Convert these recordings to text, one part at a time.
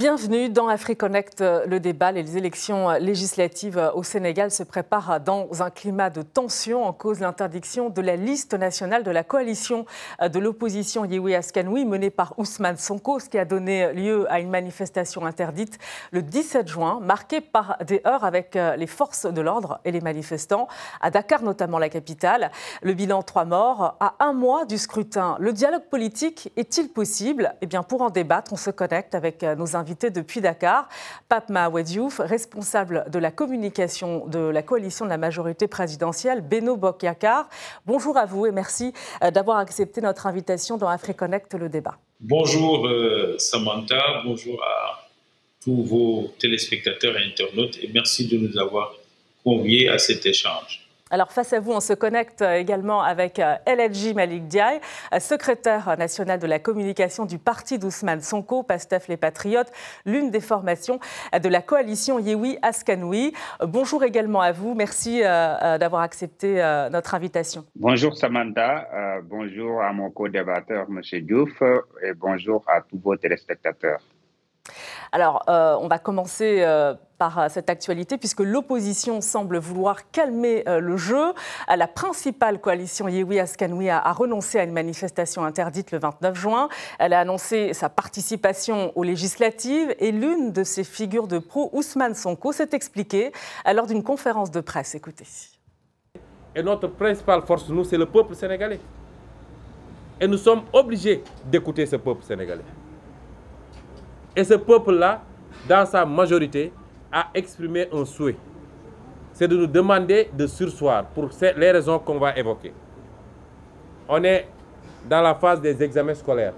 Bienvenue dans AfriConnect, euh, le débat. Les élections législatives euh, au Sénégal se préparent dans un climat de tension en cause l'interdiction de la liste nationale de la coalition euh, de l'opposition Yewi Askanoui menée par Ousmane Sonko, ce qui a donné lieu à une manifestation interdite le 17 juin, marquée par des heurts avec les forces de l'ordre et les manifestants, à Dakar notamment la capitale. Le bilan trois morts à un mois du scrutin. Le dialogue politique est-il possible? Eh bien, pour en débattre, on se connecte avec nos invité depuis Dakar, Pape Mahawediouf, responsable de la communication de la coalition de la majorité présidentielle, Beno Bokyakar. Bonjour à vous et merci euh, d'avoir accepté notre invitation dans AfriConnect, le débat. Bonjour euh, Samantha, bonjour à tous vos téléspectateurs et internautes et merci de nous avoir conviés à cet échange. Alors face à vous, on se connecte également avec euh, LLJ Malik Diaye, euh, secrétaire national de la communication du parti d'Ousmane Sonko, PASTEF les Patriotes, l'une des formations de la coalition Yewi Askanoui. Bonjour également à vous, merci euh, d'avoir accepté notre invitation. Bonjour Samantha, bonjour à mon co-débatteur M. Diouf et bonjour à tous vos téléspectateurs. Alors, on va commencer par euh, cette actualité, puisque l'opposition semble vouloir calmer euh, le jeu. La principale coalition Yewi Askanoui a, renoncé à une manifestation interdite le 29 juin. Elle a annoncé sa participation aux législatives et l'une de ses figures de pro, Ousmane Sonko, s'est expliquée lors d'une conférence de presse. Écoutez. Et notre principale force, nous, c'est le peuple sénégalais. Et nous sommes obligés d'écouter ce peuple sénégalais. Et ce peuple-là, dans sa majorité, a exprimé un souhait. C'est de nous demander de sursoir pour les raisons qu'on va évoquer. On est dans la phase des examens scolaires.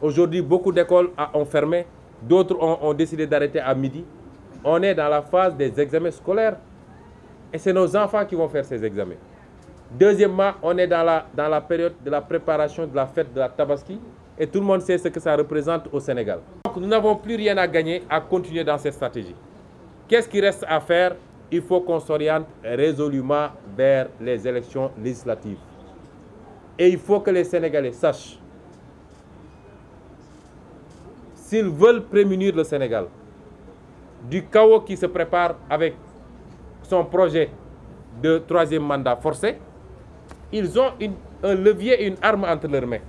Aujourd'hui, beaucoup d'écoles ont fermé, d'autres ont, décidé d'arrêter à midi. On est dans la phase des examens scolaires et c'est nos enfants qui vont faire ces examens. Deuxièmement, on est dans la, dans la période de la préparation de la fête de la Tabaski et tout le monde sait ce que ça représente au Sénégal. Nous n'avons plus rien à gagner à continuer dans cette stratégie. Qu'est-ce qui reste à faire? Il faut qu'on s'oriente résolument vers les élections législatives. Et il faut que les Sénégalais sachent, s'ils veulent prémunir le Sénégal du chaos qui se prépare avec son projet de troisième mandat forcé, ils ont un levier une arme entre leurs mains.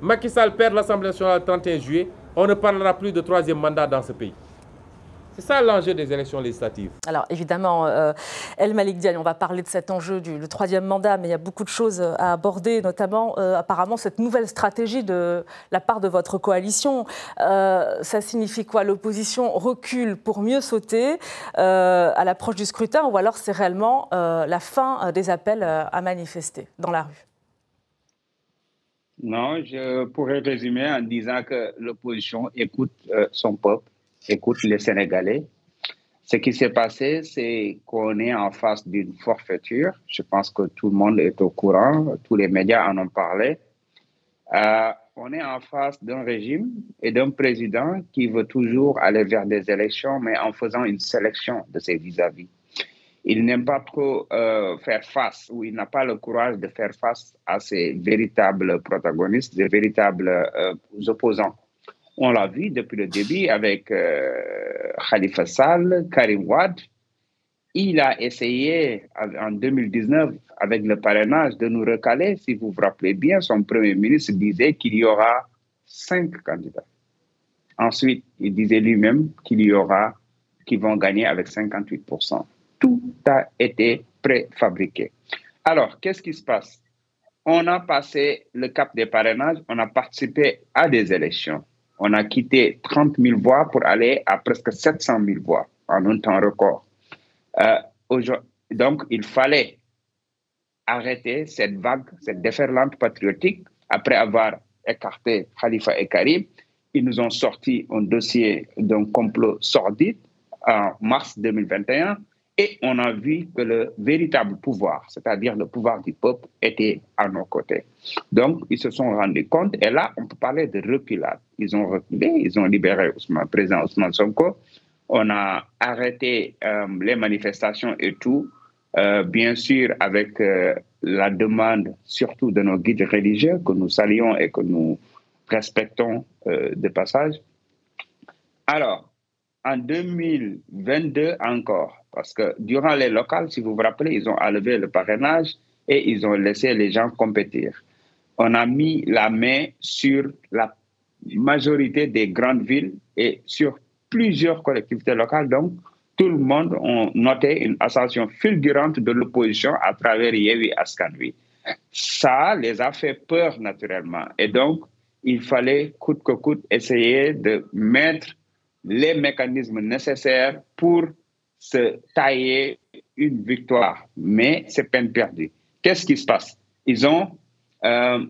Macky Sall perd l'Assemblée nationale le 31 juillet, on ne parlera plus de troisième mandat dans ce pays. C'est ça l'enjeu des élections législatives. Alors évidemment, euh, El Malik Diagne, on va parler de cet enjeu du troisième mandat, mais il y a beaucoup de choses à aborder, notamment euh, apparemment cette nouvelle stratégie de la part de votre coalition. Euh, ça signifie quoi? L'opposition recule pour mieux sauter à l'approche du scrutin, ou alors c'est réellement la fin des appels à manifester dans la rue? Non, je pourrais résumer en disant que l'opposition écoute son peuple écoute les Sénégalais. Ce qui s'est passé, c'est qu'on est en face d'une forfaiture. Je pense que tout le monde est au courant, tous les médias en ont parlé. Euh, on est en face d'un régime et d'un président qui veut toujours aller vers des élections, mais en faisant une sélection de ses vis-à-vis. Il n'aime pas trop euh, faire face, ou il n'a pas le courage de faire face à ses véritables protagonistes, des véritables euh, opposants. On l'a vu depuis le début avec euh, Khalifa Sall, Karim Wad. Il a essayé en 2019 avec le parrainage de nous recaler. Si vous vous rappelez bien, son premier ministre disait qu'il y aura cinq candidats. Ensuite, il disait lui-même qu'il y aura qui vont gagner avec 58%. Tout a été préfabriqué. Alors, qu'est-ce qui se passe? On a passé le cap des parrainages, on a participé à des élections on a quitté 30 000 voix pour aller à presque 700 000 voix en un temps record. Euh, donc, il fallait arrêter cette vague, cette déferlante patriotique. Après avoir écarté Khalifa et Karim, ils nous ont sorti un dossier d'un complot sordide en mars 2021 et on a vu que le véritable pouvoir, c'est-à-dire le pouvoir du peuple, était à nos côtés. Donc, ils se sont rendus compte, et là, on peut parler de reculade. Ils ont reculé, ils ont libéré Ousmane, président Ousmane Sonko. On a arrêté euh, les manifestations et tout, euh, bien sûr, avec euh, la demande surtout de nos guides religieux que nous saluons et que nous respectons de passage. Alors, en 2022 encore, parce que durant les locales, si vous vous rappelez, ils ont enlevé le parrainage et ils ont laissé les gens compétir. On a mis la main sur la majorité des grandes villes et sur plusieurs collectivités locales. Donc, tout le monde a noté une ascension fulgurante de l'opposition à travers Yewi Askanwi. Ça les a fait peur naturellement. Et donc, il fallait coûte que coûte essayer de mettre les mécanismes nécessaires pour se tailler une victoire. Mais c'est peine perdue. Qu'est-ce qui se passe? Ils ont, euh,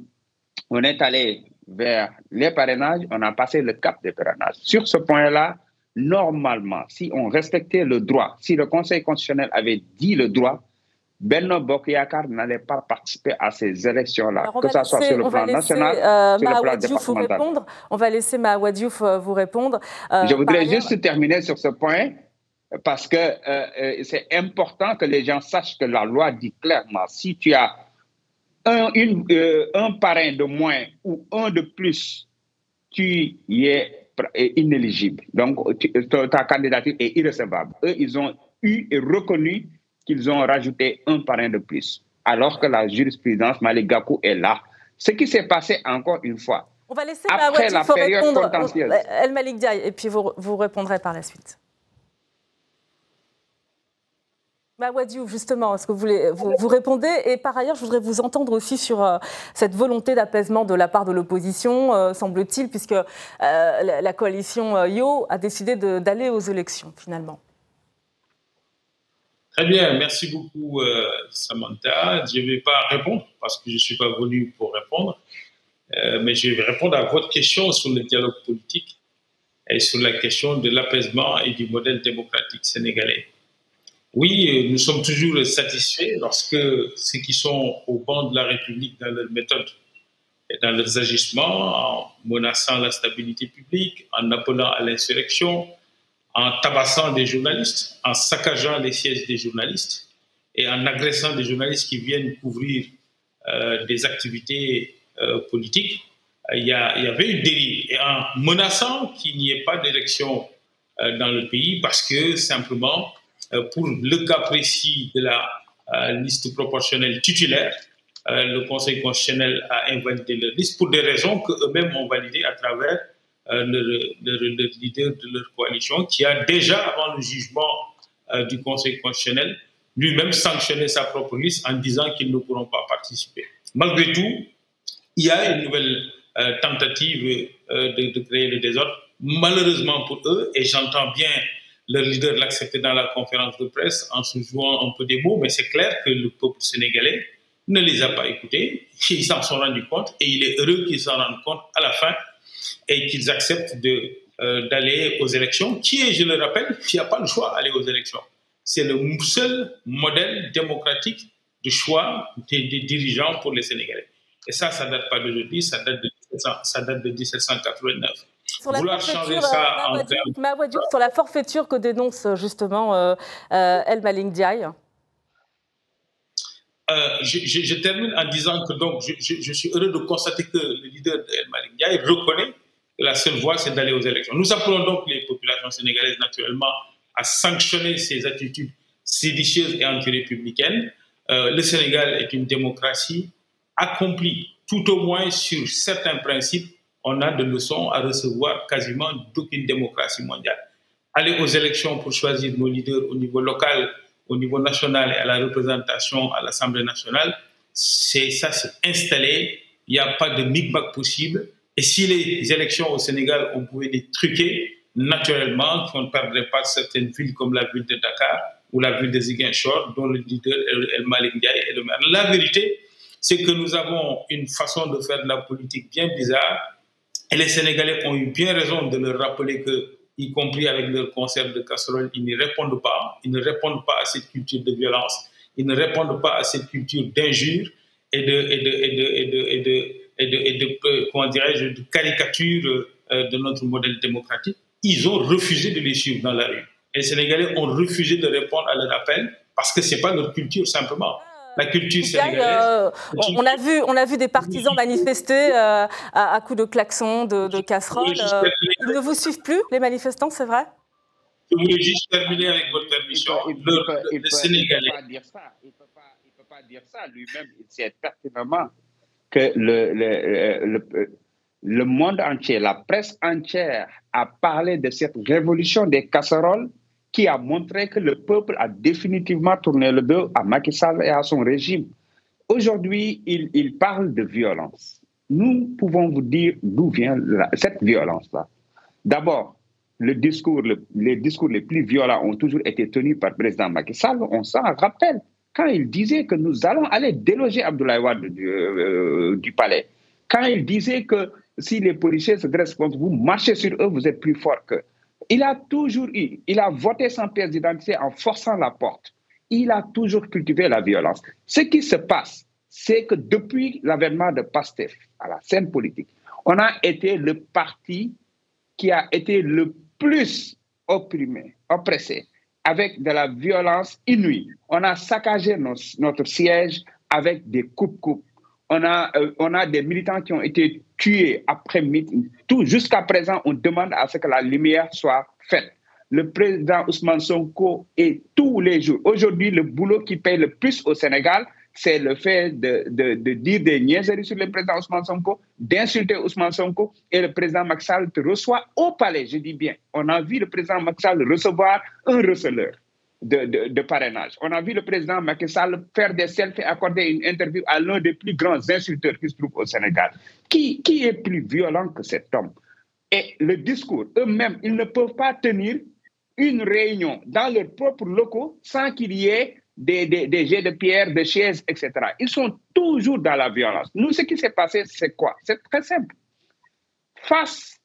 on est allé vers les parrainages, on a passé le cap des parrainages. Sur ce point-là, normalement, si on respectait le droit, si le Conseil constitutionnel avait dit le droit, Benno Bokyakar n'allait pas participer à ces élections-là, que ce soit sur le plan national, euh, sur le plan départemental. On va laisser Mahawa Diouf euh, vous répondre. Euh, Je voudrais juste terminer sur ce point, parce que euh, c'est important que les gens sachent que la loi dit clairement, si tu as un, une, un parrain de moins ou un de plus, tu y es inéligible. Donc, ta candidature est irrecevable. Eux, ils ont eu et reconnu qu'ils ont rajouté un parrain de plus, alors que la jurisprudence Malik est là. Ce qui s'est passé encore une fois. On va laisser après la période répondre, contentieuse. El Malik Diaye, et puis vous, vous répondrez par la suite. Wadiou, justement, est-ce que vous, voulez, vous, répondez? Et par ailleurs, je voudrais vous entendre aussi sur euh, cette volonté d'apaisement de la part de l'opposition, euh, semble-t-il, puisque euh, la, la, coalition Yo a décidé d'aller aux élections, finalement. Très bien, merci beaucoup euh, Samantha. Je ne vais pas répondre parce que je ne suis pas venu pour répondre, euh, mais je vais répondre à votre question sur le dialogue politique et sur la question de l'apaisement et du modèle démocratique sénégalais. Oui, nous sommes toujours satisfaits lorsque ceux qui sont au banc de la République dans leurs méthodes et dans leurs agissements, en menaçant la stabilité publique, en appelant à l'insurrection, en tabassant des journalistes, en saccageant les sièges des journalistes et en agressant des journalistes qui viennent couvrir euh, des activités euh, politiques, il y, a, il y, avait une dérive. Et en menaçant qu'il n'y ait pas d'élection euh, dans le pays parce que simplement, pour le cas précis de la liste proportionnelle titulaire, le Conseil constitutionnel a invalidé leur liste pour des raisons qu'eux-mêmes ont validées à travers euh, le, leader de leur coalition, qui a déjà, avant le jugement euh, du Conseil constitutionnel, lui-même sanctionné sa propre liste en disant qu'ils ne pourront pas participer. Malgré tout, il y a une nouvelle euh, tentative de, créer le désordre. Malheureusement pour eux, et j'entends bien leur leader l'accepter dans la conférence de presse en se jouant un peu des mots, mais c'est clair que le peuple sénégalais ne les a pas écoutés, ils s'en sont rendus compte et il est heureux qu'ils s'en rendent compte à la fin et qu'ils acceptent euh, d'aller aux élections, qui est, je le rappelle, qui n'a pas le choix d'aller aux élections. C'est le seul modèle démocratique de choix des, dirigeants pour les Sénégalais. Et ça, ça ne date pas d'aujourd'hui, ça, date de, ça date de 1789. Sur la, ça euh, sur la forfaiture que dénonce justement euh, euh El Maling Diaye je, je, termine en disant que donc je, suis heureux de constater que le leader de El Malik reconnaît la seule voie, c'est d'aller aux élections. Nous appelons donc les populations sénégalaises, naturellement, à sanctionner ces attitudes séditieuses et anti-républicaines. Euh, le Sénégal est une démocratie accomplie, tout au moins sur certains principes. On a de leçons à recevoir quasiment d'aucune démocratie mondiale. Aller aux élections pour choisir nos leaders au niveau local, au niveau national et à la représentation à l'Assemblée nationale, c'est ça, c'est installé. Il n'y a pas de micmac possible. Et si les élections au Sénégal, on pouvait les truquer, naturellement, on ne perdrait pas certaines villes comme la ville de Dakar ou la ville de Ziguinchor, dont le leader El Malik Ndiaye est le maire. La vérité, c'est que nous avons une façon de faire de la politique bien bizarre. Et les Sénégalais ont eu bien raison de leur rappeler que, y compris avec leur concert de casserole, ils ne répondent pas. Ils ne répondent pas à cette culture de violence. Ils ne répondent pas à cette culture d'injure et de, et de, et de, et de, de euh, comment de caricature euh, de notre modèle démocratique, ils ont refusé de les suivre dans la rue. Les Sénégalais ont refusé de répondre à leur appel parce que ce n'est pas leur culture simplement. La culture sénégalaise. on, a vu, on a vu des partisans manifester à, à, coups de klaxons, de, de casseroles. ils ne vous suivent plus, les manifestants, c'est vrai? Je voulais juste terminer avec votre permission. Il ne peut, Sénégalais. Pas dire ça. Il ne peut, peut, pas dire ça. Lui-même, il sait pertinemment que le, le, le, le monde entier, la presse entière a parlé de cette révolution des casseroles qui a montré que le peuple a définitivement tourné le dos à Macky Sall et à son régime. Aujourd'hui, il, parle de violence. Nous pouvons vous dire d'où vient cette violence-là. D'abord, les discours les plus violents ont toujours été tenus par le président Macky Sall. On s'en rappelle quand il disait que nous allons aller déloger Abdoulaye Wade du, euh, palais. Quand il disait que si les policiers se dressent contre vous, marchez sur eux, vous êtes plus fort qu'eux. Il a toujours eu, il a voté sans pièce d'identité en forçant la porte. Il a toujours cultivé la violence. Ce qui se passe, c'est que depuis l'avènement de PASTEF à la scène politique, on a été le parti qui a été le plus opprimé, oppressé, avec de la violence inouïe. On a saccagé notre siège avec des coupes-coupes. On a, euh, on a des militants qui ont été tués après tout jusqu'à présent on demande à ce que la lumière soit faite. Le président Ousmane Sonko est tous les jours. Aujourd'hui le boulot qui paye le plus au Sénégal c'est le fait de, de, de, dire des niaiseries sur le président Ousmane Sonko, d'insulter Ousmane Sonko, et le président Maxal te reçoit au palais, je dis bien. On a vu le président Maxal recevoir un receleur de, de, parrainage. On a vu le président Macky Sall faire des selfies, accorder une interview à l'un des plus grands insulteurs qui se trouve au Sénégal. Qui, qui est plus violent que cet homme? Et le discours, eux-mêmes, ils ne peuvent pas tenir une réunion dans leurs propres locaux sans qu'il y ait des, des, jets de pierre, des chaises, etc. Ils sont toujours dans la violence. Nous, ce qui s'est passé, c'est quoi? C'est très simple. Face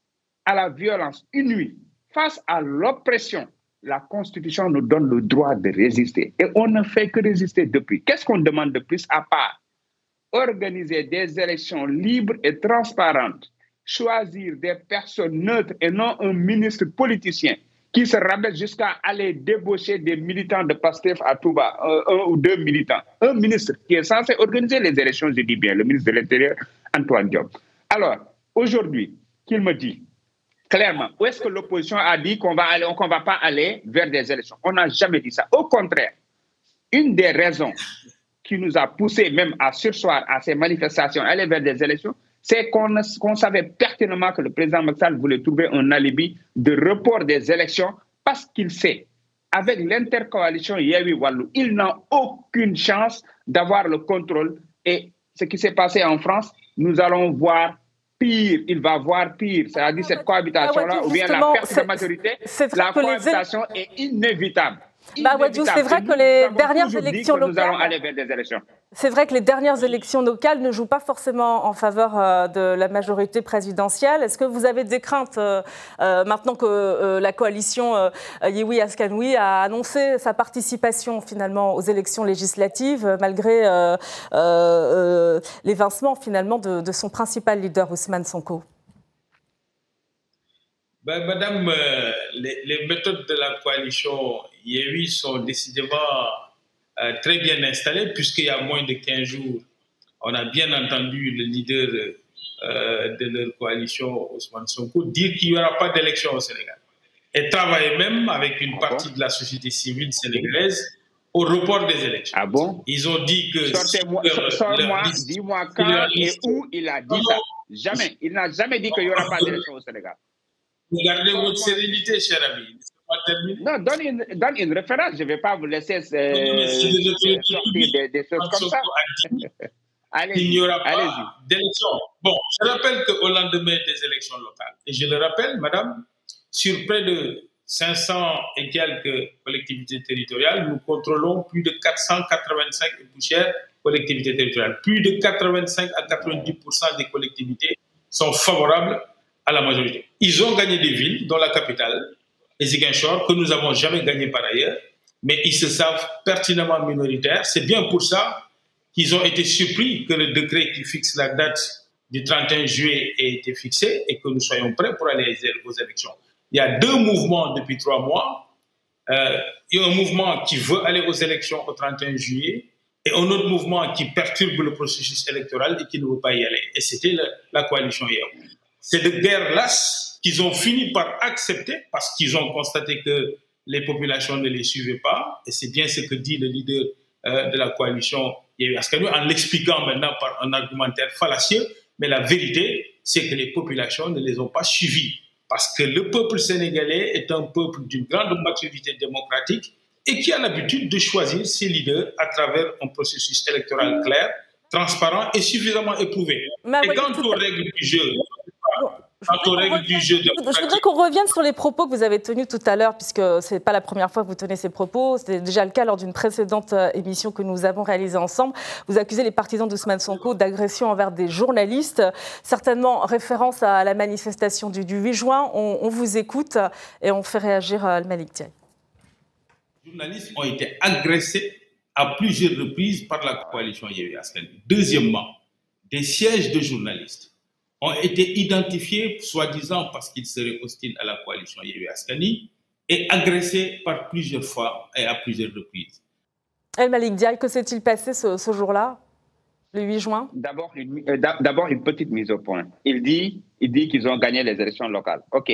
à la violence inouïe, face à l'oppression la Constitution nous donne le droit de résister. Et on ne fait que résister depuis. Qu'est-ce qu'on demande de plus à part organiser des élections libres et transparentes, choisir des personnes neutres et non un ministre politicien qui se rabaisse jusqu'à aller débaucher des militants de PASTEF à Touba, un, un, ou deux militants. Un ministre qui est censé organiser les élections, je dis bien, le ministre de l'Intérieur, Antoine Diop. Alors, aujourd'hui, qu'il me dit, clairement, où est-ce que l'opposition a dit qu'on va aller, qu'on va pas aller vers des élections? On n'a jamais dit ça. Au contraire, une des raisons qui nous a poussé même à sursoir à ces manifestations, aller vers des élections, c'est qu'on savait pertinemment que le président Maxal voulait trouver un alibi de report des élections parce qu'il sait, avec l'intercoalition Yewi Wallou, il n'a aucune chance d'avoir le contrôle. Et ce qui s'est passé en France, nous allons voir pire, il va voir pire. C'est-à-dire cette cohabitation-là, ou bien la perte de majorité, la cohabitation est inévitable. Bah, c'est vrai que les dernières élections locales. C'est vrai que les dernières élections locales ne jouent pas forcément en faveur euh, de la majorité présidentielle. Est-ce que vous avez des craintes euh, euh, maintenant que la coalition Yewi Askanoui a annoncé sa participation finalement aux élections législatives malgré l'évincement finalement de, de son principal leader Ousmane Sonko? Ben, Madame, euh, les, méthodes de la coalition Yewi sont décidément euh, très bien installées, puisqu'il y a moins de 15 jours, on a bien entendu le leader euh, de leur coalition, Ousmane Sonko, dire qu'il n'y aura pas d'élection au Sénégal. Et travailler même avec une ah partie de la société civile sénégalaise au report des élections. Ah bon? Ils ont dit que... Sortez-moi, dis-moi quand et où il a dit ça. Jamais. Il n'a jamais dit qu'il n'y aura pas d'élection au Sénégal. Gardez votre sérénité, cher ami. Non, donne une, donne une référence. Je ne vais pas vous laisser euh, sortir des, des, choses comme ça. Il n'y aura pas d'élection. Bon, je rappelle qu'au lendemain des élections locales, et je le rappelle, madame, sur près de 500 et quelques collectivités territoriales, nous contrôlons plus de 485 et poussières collectivités territoriales. Plus de 85 à 90% des collectivités sont favorables à la majorité. Ils ont gagné des villes, dont la capitale, Ziguinchor, que nous n'avons jamais gagné par ailleurs, mais ils se savent pertinemment minoritaires. C'est bien pour ça qu'ils ont été surpris que le décret qui fixe la date du 31 juillet ait été fixé et que nous soyons prêts pour aller aux élections. Il y a deux mouvements depuis trois mois. Euh, il y a un mouvement qui veut aller aux élections au 31 juillet et un autre mouvement qui perturbe le processus électoral et qui ne veut pas y aller. Et c'était la, coalition hier. C'est de guerre lasse qu'ils ont fini par accepter parce qu'ils ont constaté que les populations ne les suivaient pas. Et c'est bien ce que dit le leader euh, de la coalition en l'expliquant maintenant par un argumentaire fallacieux. Mais la vérité, c'est que les populations ne les ont pas suivis. Parce que le peuple sénégalais est un peuple d'une grande maturité démocratique et qui a l'habitude de choisir ses leaders à travers un processus électoral clair, transparent et suffisamment éprouvé. et quant aux règles du jeu, je voudrais qu'on revienne sur les propos que vous avez tenus tout à l'heure, puisque ce n'est pas la première fois que vous tenez ces propos. C'était déjà le cas lors d'une précédente euh, émission que nous avons réalisée ensemble. Vous accusez les partisans d'Ousmane Sonko d'agression envers des journalistes, certainement référence à la manifestation du, 8 juin. On, vous écoute et on fait réagir euh, Al-Malik Les journalistes ont été agressés à plusieurs reprises par la coalition Yévi Deuxièmement, des sièges de journalistes ont été identifiés, soi-disant parce qu'ils seraient hostiles à la coalition Yévé Askani, et agressés par plusieurs fois et à plusieurs reprises. El Malik Diaye, que s'est-il passé ce, jour-là, le 8 juin? D'abord une, euh, d'abord une petite mise au point. Il dit, il dit qu'ils ont gagné les élections locales. OK.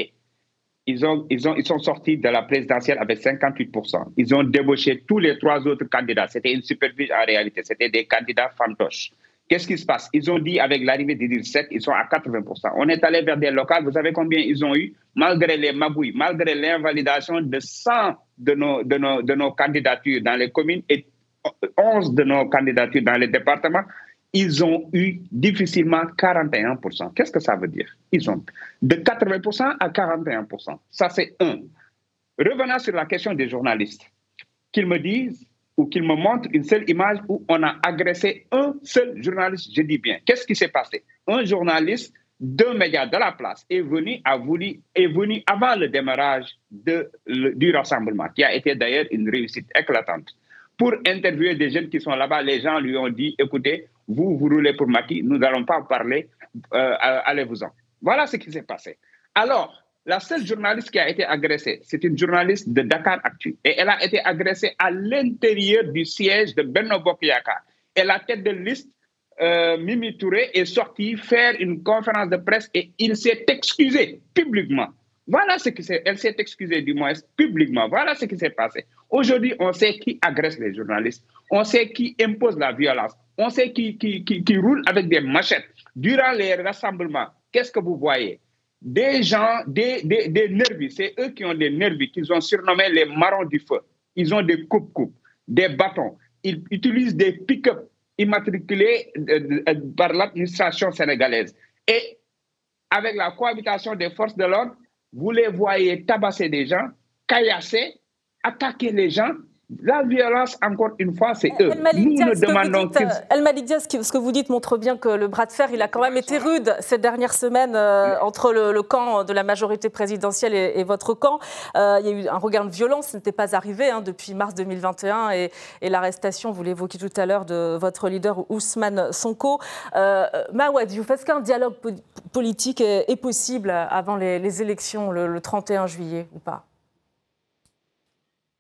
Ils, ont, ils, ont, ils sont sortis de la présidentielle avec 58%. Ils ont débauché tous les trois autres candidats. C'était une supervision en réalité. C'était des candidats fantoches. Qu'est-ce qui se passe? Ils ont dit avec l'arrivée des 7, ils sont à 80%. On est allé vers des locales, vous savez combien ils ont eu? Malgré les magouilles, malgré l'invalidation de 100 de nos, de, nos, de nos candidatures dans les communes et 11 de nos candidatures dans les départements, ils ont eu difficilement 41%. Qu'est-ce que ça veut dire? Ils ont de 80% à 41%. Ça, c'est un. Revenons sur la question des journalistes. Qu'ils me disent ou qu'il me montre une seule image où on a agressé un seul journaliste, je dis bien. Qu'est-ce qui s'est passé? Un journaliste d'un média de la place est venu, a voulu, est venu avant le démarrage du rassemblement, qui a été d'ailleurs une réussite éclatante. Pour interviewer des jeunes qui sont là-bas, les gens lui ont dit, écoutez, vous, vous roulez pour Maki, nous n'allons pas parler, euh, allez-vous-en. Voilà ce qui s'est passé. Alors, la seule journaliste qui a été agressée, c'est une journaliste de Dakar Actu. Et elle a été agressée à l'intérieur du siège de Benno Bokyaka. Et la tête de liste, euh, Mimi Touré, est sortie faire une conférence de presse et il s'est excusé publiquement. Voilà ce qui s'est, elle s'est excusée du moins publiquement. Voilà ce qui s'est passé. Aujourd'hui, on sait qui agresse les journalistes. On sait qui impose la violence. On sait qui, qui roule avec des machettes. Durant les rassemblements, qu'est-ce que vous voyez? Des gens, des, des, des nervis, c'est eux qui ont des nervis, qu'ils ont surnommés les marrons du feu. Ils ont des coupes-coupes, des bâtons. Ils utilisent des pick-up immatriculés euh, euh, par l'administration sénégalaise. Et avec la cohabitation des forces de l'ordre, vous les voyez tabasser des gens, caillasser, attaquer les gens la violence, encore une fois, c'est eux. Nous ne demandons El Malidia, ce que vous dites montre bien que le bras de fer, il a quand même été rude ces dernières semaines euh, entre le, camp de la majorité présidentielle et, votre camp. Euh, il y a eu un regain de violence, ce n'était pas arrivé hein, depuis mars 2021 et, l'arrestation, vous l'évoquiez tout à l'heure, de votre leader Ousmane Sonko. Euh, Mawad est-ce qu'un dialogue politique est, possible avant les, élections le 31 juillet ou pas?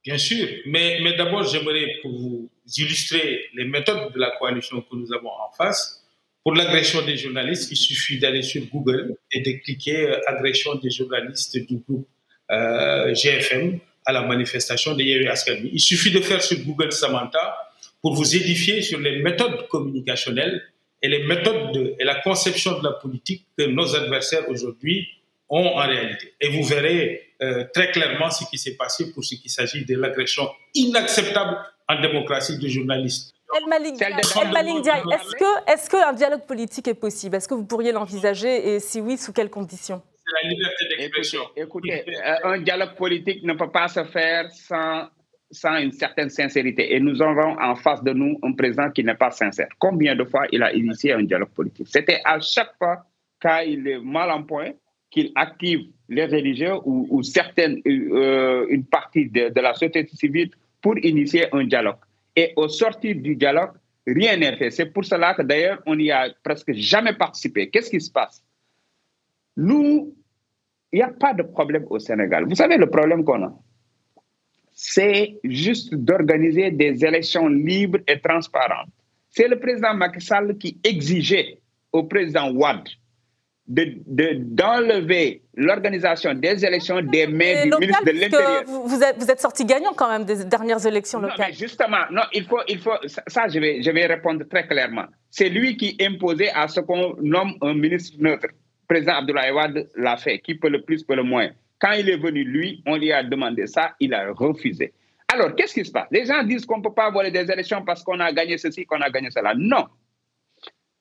Bien sûr, mais, mais d'abord, j'aimerais pour vous illustrer les méthodes de la coalition que nous avons en face. Pour l'agression des journalistes, il suffit d'aller sur Google et de cliquer euh, agression des journalistes du groupe euh, GFM à la manifestation de Yévi Askalmi. Il suffit de faire sur Google Samantha pour vous édifier sur les méthodes communicationnelles et les méthodes de, et la conception de la politique que nos adversaires aujourd'hui ont en réalité. Et vous verrez euh, très clairement ce qui s'est passé pour ce qui s'agit de l'agression inacceptable en démocratie de journalistes. El Malik est-ce qu'un dialogue politique est possible? Est-ce que vous pourriez l'envisager? Et si oui, sous quelles conditions? C'est la liberté d'expression. Écoutez, euh, un dialogue politique ne peut pas se faire sans, sans une certaine sincérité. Et nous avons en face de nous un président qui n'est pas sincère. Combien de fois il a initié un dialogue politique? C'était à chaque fois quand il est mal en point, qu'il active les religieux ou, certaines, euh, une partie de, la société civile pour initier un dialogue. Et au sortir du dialogue, rien n'est fait. C'est pour cela que d'ailleurs, on n'y a presque jamais participé. Qu'est-ce qui se passe? Nous, il n'y a pas de problème au Sénégal. Vous savez le problème qu'on a? C'est juste d'organiser des élections libres et transparentes. C'est le président Macky Sall qui exigeait au président Ouad d'enlever de, l'organisation des élections des mains du ministre de l'Intérieur. Vous êtes, vous êtes sorti gagnant quand même des dernières élections locales. Non, mais justement, non, il faut, il faut, ça, je vais, je vais répondre très clairement. C'est lui qui imposait à ce qu'on nomme un ministre neutre. Président Abdoulaye Wade l'a fait, qui peut le plus, peut le moins. Quand il est venu, lui, on lui a demandé ça, il a refusé. Alors, qu'est-ce qui se passe? Les gens disent qu'on ne peut pas voler des élections parce qu'on a gagné ceci, qu'on a gagné cela. Non.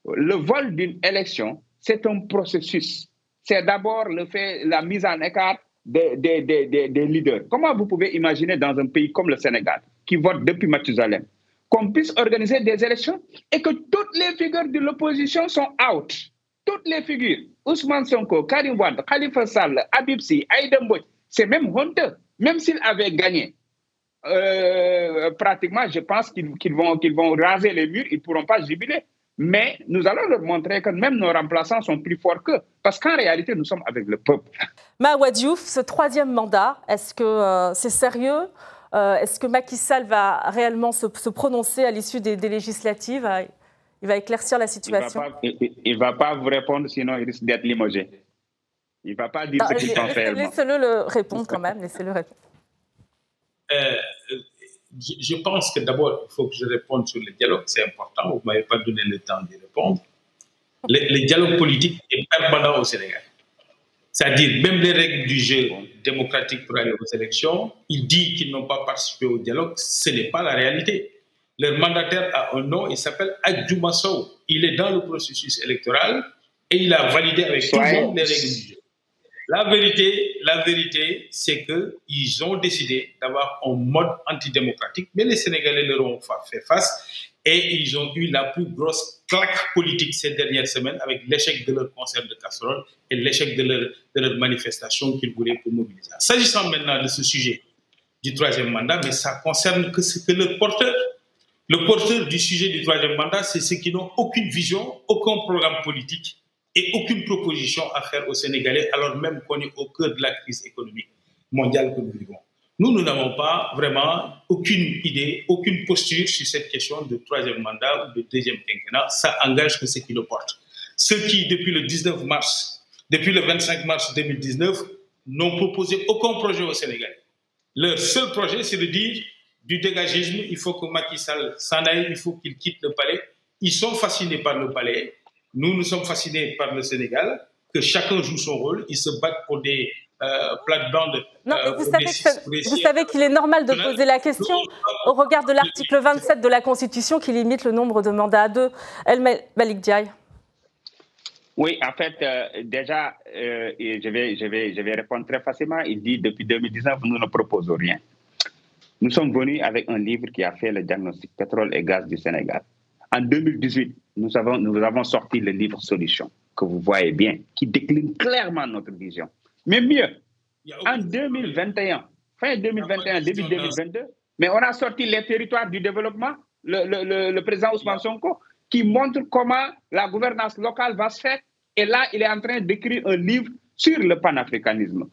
Le vol d'une élection, c'est un processus. C'est d'abord le fait, la mise en écart des, des, des, des, leaders. Comment vous pouvez imaginer dans un pays comme le Sénégal, qui vote depuis Mathusalem, qu'on puisse organiser des élections et que toutes les figures de l'opposition sont out? Toutes les figures, Ousmane Sonko, Karim Wade, Khalifa Sall, Habib Sy, c'est même honteux, même s'ils avaient gagné. Euh, pratiquement, je pense qu'ils vont, qu'ils vont raser les murs, ils ne pourront pas jubiler. Mais nous allons leur montrer que même nos remplaçants sont plus forts qu'eux, parce qu'en réalité, nous sommes avec le peuple. Maouad Diouf, ce troisième mandat, est-ce que euh, c'est sérieux? Euh, Est-ce que Macky Sall va réellement se, prononcer à l'issue des, législatives? Il va éclaircir la situation Il ne va, pas vous répondre, sinon il risque d'être limogé. Il ne va pas dire ce qu'il pense réellement. Laissez-le le répondre quand même, laissez-le répondre. Euh, je pense que d'abord, il faut que je réponde sur le dialogue, c'est important, vous ne m'avez pas donné le temps d'y répondre. Le, dialogue politique est permanent au Sénégal. C'est-à-dire, même les règles du jeu démocratique pour aller aux élections, il dit qu'ils n'ont pas participé au dialogue, ce n'est pas la réalité. Leur mandataire a un nom, il s'appelle Adjouma Il est dans le processus électoral et il a validé avec tout le monde les règles du jeu. La vérité, la vérité, c'est qu'ils ont décidé d'avoir un mode antidémocratique, mais les Sénégalais leur ont fait face et ils ont eu la plus grosse claque politique ces dernières semaines avec l'échec de leur concert de casserole et l'échec de leur, de leur manifestation qu'ils voulaient pour mobiliser. S'agissant maintenant de ce sujet du troisième mandat, mais ça concerne que ce que le porteur, le porteur du sujet du troisième mandat, c'est ceux qui n'ont aucune vision, aucun programme politique et aucune proposition à faire aux Sénégalais alors même qu'on est au cœur de la crise économique mondiale que nous vivons. Nous, nous n'avons pas vraiment aucune idée, aucune posture sur cette question de troisième mandat ou de deuxième quinquennat. Ça engage que ceux qui le portent. Ceux qui, depuis le 19 mars, depuis le 25 mars 2019, n'ont proposé aucun projet au Sénégal. Leur seul projet, c'est de dire du dégagisme, il faut que Macky Sall s'en aille, il faut qu'il quitte le palais. Ils sont fascinés par le palais. Nous, nous sommes fascinés par le Sénégal, que chacun joue son rôle. Ils se battent pour des euh, plates-bandes. Non, euh, vous, savez qu'il est normal de poser la question au regard de l'article 27 de la Constitution qui limite le nombre de mandats à deux. El Malik Diaye. Oui, en fait, euh, déjà, je, vais, je, vais, je vais répondre très facilement. Il dit depuis 2019, nous ne proposons rien. Nous sommes venus avec un livre qui a fait le diagnostic pétrole et gaz du Sénégal. En 2018, nous avons, nous avons sorti le livre Solutions, que vous voyez bien, qui décline clairement notre vision. Mais mieux, en 2021, fin 2021, début 2022, mais on a sorti les territoires du développement, le, le, le, président Ousmane Sonko, qui montre comment la gouvernance locale va se faire. Et là, il est en train d'écrire un livre sur le panafricanisme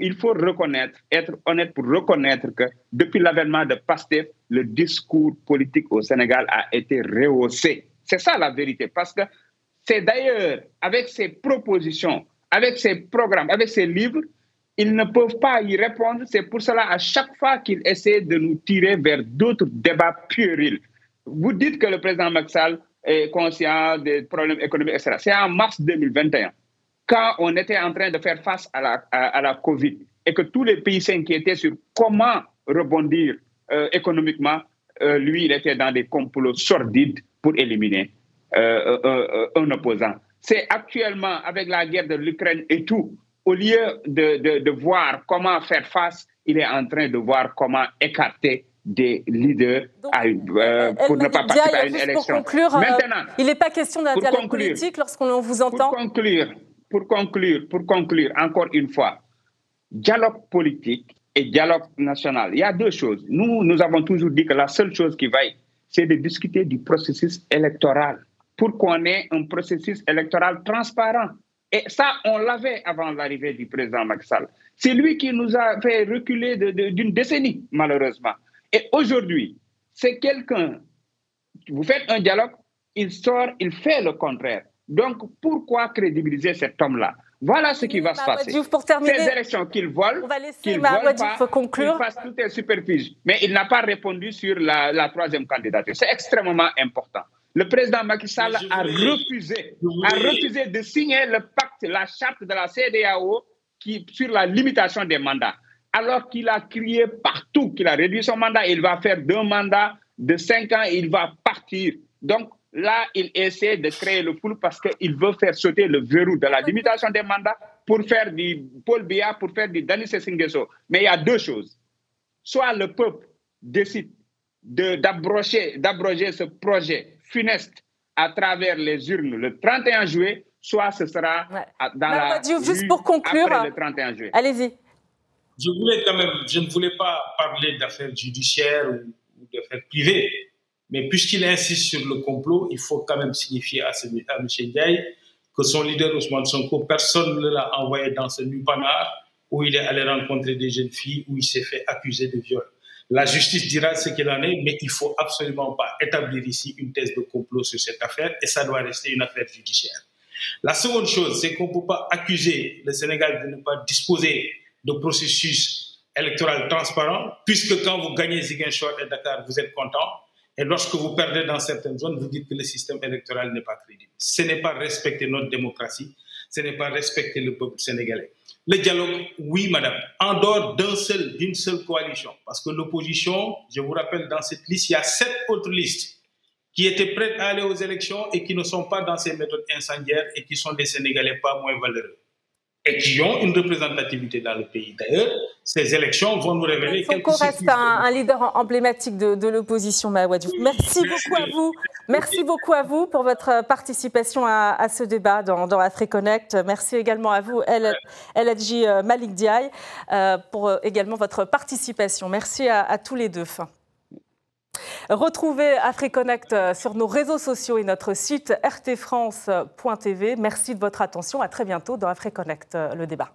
il faut reconnaître, être honnête pour reconnaître que depuis l'avènement de Pasteur, le discours politique au Sénégal a été rehaussé. C'est ça la vérité, parce que c'est d'ailleurs avec ces propositions, avec ces programmes, avec ces livres, ils ne peuvent pas y répondre. C'est pour cela, à chaque fois qu'ils essaient de nous tirer vers d'autres débats puérils. Vous dites que le président Maxal est conscient des problèmes économiques, etc. C'est en mars 2021 quand on était en train de faire face à la, Covid et que tous les pays s'inquiétaient sur comment rebondir économiquement, euh, lui, il était dans des complots sordides pour éliminer euh, un opposant. C'est actuellement, avec la guerre de l'Ukraine et tout, au lieu de, de, de, voir comment faire face, il est en train de voir comment écarter des leaders pour ne pas participer à une élection. Conclure, Maintenant, il n'est pas question d'un dialogue politique lorsqu'on vous entend. Pour conclure, pour conclure, pour conclure, encore une fois, dialogue politique et dialogue national. Il y a deux choses. Nous, nous avons toujours dit que la seule chose qui vaille, c'est de discuter du processus électoral pour qu'on ait un processus électoral transparent. Et ça, on l'avait avant l'arrivée du président Macky Sall. C'est lui qui nous a fait reculer d'une décennie, malheureusement. Et aujourd'hui, c'est quelqu'un, vous faites un dialogue, il sort, il fait le contraire. Donc, pourquoi crédibiliser cet homme-là? Voilà ce qui va se passer. Pour terminer, Ces élections qu'il vole, on va laisser vole conclure. il fasse tout un superficie. Mais il n'a pas répondu sur la, la troisième candidature. C'est extrêmement important. Le président Macky Sall a refusé, a refusé de signer le pacte, la charte de la CDAO qui, sur la limitation des mandats. Alors qu'il a crié partout qu'il a réduit son mandat, il va faire deux mandats de cinq ans et il va partir. Donc là, il essaie de créer le pool parce qu'il veut faire sauter le verrou de la limitation des mandats pour faire du Paul Biya, pour faire du Denis Sessingeso. Mais il y a deux choses. Soit le peuple décide d'abroger ce projet funeste à travers les urnes le 31 juillet, soit ce sera dans la juste pour conclure, après le 31 juillet. Allez-y. Je voulais quand même, je ne voulais pas parler d'affaires judiciaires ou, d'affaires privées, mais puisqu'il insiste sur le complot, il faut quand même signifier à, à M. Ndiaye que son leader Ousmane Sonko, personne ne l'a envoyé dans ce Nupanar où il est allé rencontrer des jeunes filles, où il s'est fait accuser de viol. La justice dira ce qu'il en est, mais il faut absolument pas établir ici une thèse de complot sur cette affaire et ça doit rester une affaire judiciaire. La seconde chose, c'est qu'on ne peut pas accuser le Sénégal de ne pas disposer de processus électoral transparent, puisque quand vous gagnez Ziguinchor et Dakar, vous êtes content, et lorsque vous perdez dans certaines zones, vous dites que le système électoral n'est pas crédible. Ce n'est pas respecter notre démocratie, ce n'est pas respecter le peuple sénégalais. Le dialogue, oui, madame, en dehors d'un seul, d'une seule coalition. Parce que l'opposition, je vous rappelle, dans cette liste, il y a sept autres listes qui étaient prêtes à aller aux élections et qui ne sont pas dans ces méthodes incendiaires et qui sont des Sénégalais pas moins valeureux et qui ont une représentativité dans le pays. D'ailleurs, ces élections vont nous révéler chose. reste un, leader emblématique de, l'opposition, Mahawadou. Merci, beaucoup à vous. Merci beaucoup à vous pour votre participation à, ce débat dans, dans AfriConnect. Merci également à vous, El, Hadji euh, Malik Diaye, euh, pour euh, également votre participation. Merci à, à tous les deux. Retrouvez AfriConnect sur nos réseaux sociaux et notre site rtfrance.tv. Merci de votre attention. À très bientôt dans AfriConnect, le débat.